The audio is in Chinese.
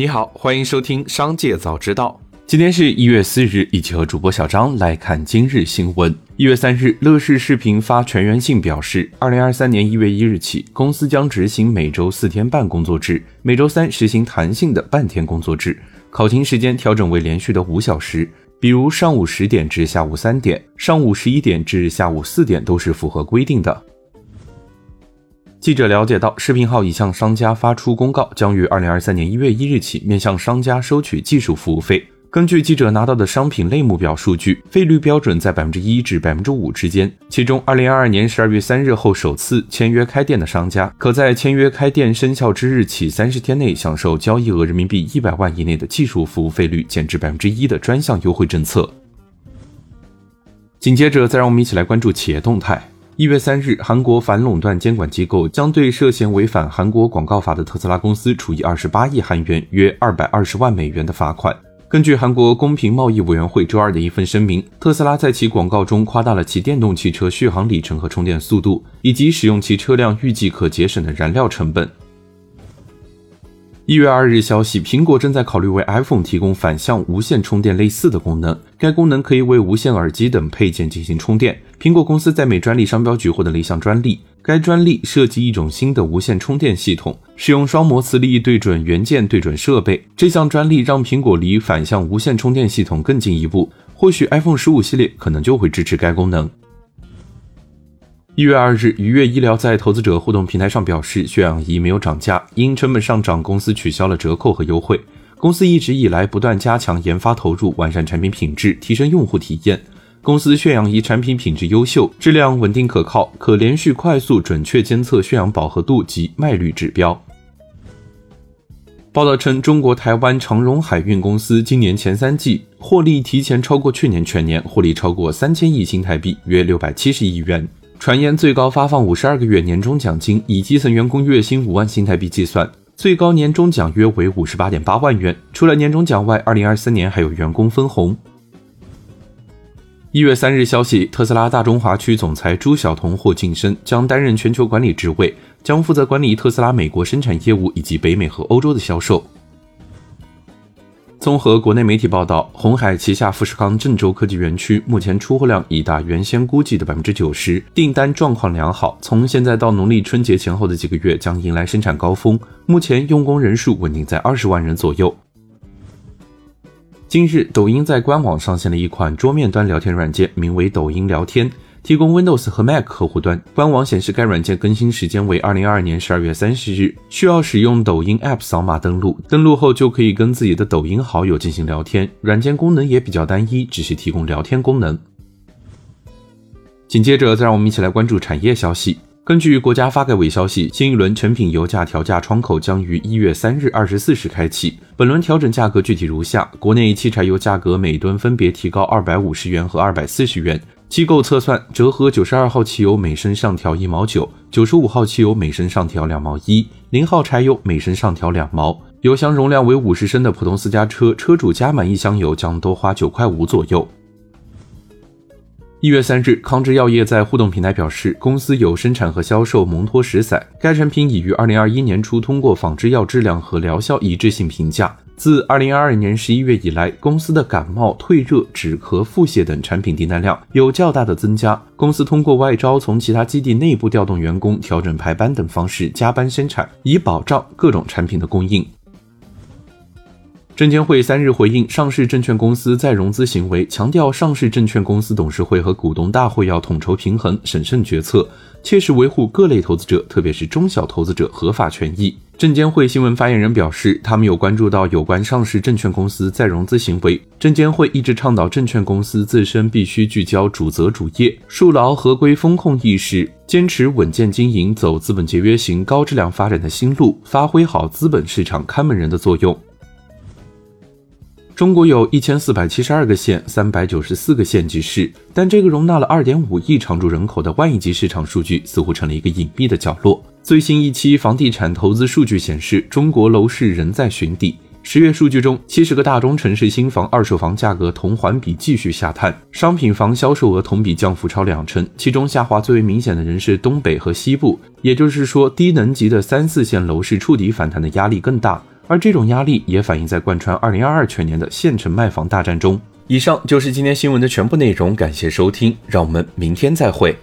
你好，欢迎收听《商界早知道》。今天是一月四日，一起和主播小张来看今日新闻。一月三日，乐视视频发全员信表示，二零二三年一月一日起，公司将执行每周四天半工作制，每周三实行弹性的半天工作制，考勤时间调整为连续的五小时，比如上午十点至下午三点，上午十一点至下午四点都是符合规定的。记者了解到，视频号已向商家发出公告，将于二零二三年一月一日起面向商家收取技术服务费。根据记者拿到的商品类目表数据，费率标准在百分之一至百分之五之间。其中，二零二二年十二月三日后首次签约开店的商家，可在签约开店生效之日起三十天内享受交易额人民币一百万以内的技术服务费率减至百分之一的专项优惠政策。紧接着，再让我们一起来关注企业动态。一月三日，韩国反垄断监管机构将对涉嫌违反韩国广告法的特斯拉公司处以二十八亿韩元（约二百二十万美元）的罚款。根据韩国公平贸易委员会周二的一份声明，特斯拉在其广告中夸大了其电动汽车续航里程和充电速度，以及使用其车辆预计可节省的燃料成本。一月二日消息，苹果正在考虑为 iPhone 提供反向无线充电类似的功能。该功能可以为无线耳机等配件进行充电。苹果公司在美专利商标局获得了一项专利，该专利涉及一种新的无线充电系统，使用双模磁力对准元件对准设备。这项专利让苹果离反向无线充电系统更进一步。或许 iPhone 十五系列可能就会支持该功能。一月二日，愉悦医疗在投资者互动平台上表示，血氧仪没有涨价，因成本上涨，公司取消了折扣和优惠。公司一直以来不断加强研发投入，完善产品品质，提升用户体验。公司血氧仪产品品质优秀，质量稳定可靠，可连续快速准确监测血氧饱和度及脉率指标。报道称，中国台湾长荣海运公司今年前三季获利提前超过去年全年，获利超过三千亿新台币，约六百七十亿元。传言最高发放五十二个月年终奖金，以基层员工月薪五万新台币计算，最高年终奖约为五十八点八万元。除了年终奖外，二零二三年还有员工分红。一月三日消息，特斯拉大中华区总裁朱晓彤获晋升，将担任全球管理职位，将负责管理特斯拉美国生产业务以及北美和欧洲的销售。综合国内媒体报道，红海旗下富士康郑州科技园区目前出货量已达原先估计的百分之九十，订单状况良好。从现在到农历春节前后的几个月将迎来生产高峰，目前用工人数稳定在二十万人左右。近日，抖音在官网上线了一款桌面端聊天软件，名为抖音聊天。提供 Windows 和 Mac 客户端。官网显示，该软件更新时间为二零二二年十二月三十日，需要使用抖音 App 扫码登录。登录后就可以跟自己的抖音好友进行聊天。软件功能也比较单一，只是提供聊天功能。紧接着，再让我们一起来关注产业消息。根据国家发改委消息，新一轮成品油价调价窗口将于一月三日二十四时开启。本轮调整价格具体如下：国内汽柴油价格每吨分别提高二百五十元和二百四十元。机构测算，折合九十二号汽油每升上调一毛九，九十五号汽油每升上调两毛一，零号柴油每升上调两毛。油箱容量为五十升的普通私家车，车主加满一箱油将多花九块五左右。一月三日，康芝药业在互动平台表示，公司有生产和销售蒙脱石散，该产品已于二零二一年初通过仿制药质量和疗效一致性评价。自二零二二年十一月以来，公司的感冒、退热、止咳、腹泻等产品订单量有较大的增加。公司通过外招、从其他基地内部调动员工、调整排班等方式加班生产，以保障各种产品的供应。证监会三日回应上市证券公司再融资行为，强调上市证券公司董事会和股东大会要统筹平衡、审慎决策，切实维护各类投资者，特别是中小投资者合法权益。证监会新闻发言人表示，他们有关注到有关上市证券公司再融资行为。证监会一直倡导证券公司自身必须聚焦主责主业，树牢合规风控意识，坚持稳健经营，走资本节约型高质量发展的新路，发挥好资本市场看门人的作用。中国有一千四百七十二个县，三百九十四个县级市，但这个容纳了二点五亿常住人口的万亿级市场数据，似乎成了一个隐蔽的角落。最新一期房地产投资数据显示，中国楼市仍在寻底。十月数据中，七十个大中城市新房、二手房价格同环比继续下探，商品房销售额同比降幅超两成。其中下滑最为明显的人是东北和西部，也就是说，低能级的三四线楼市触底反弹的压力更大。而这种压力也反映在贯穿二零二二全年的县城卖房大战中。以上就是今天新闻的全部内容，感谢收听，让我们明天再会。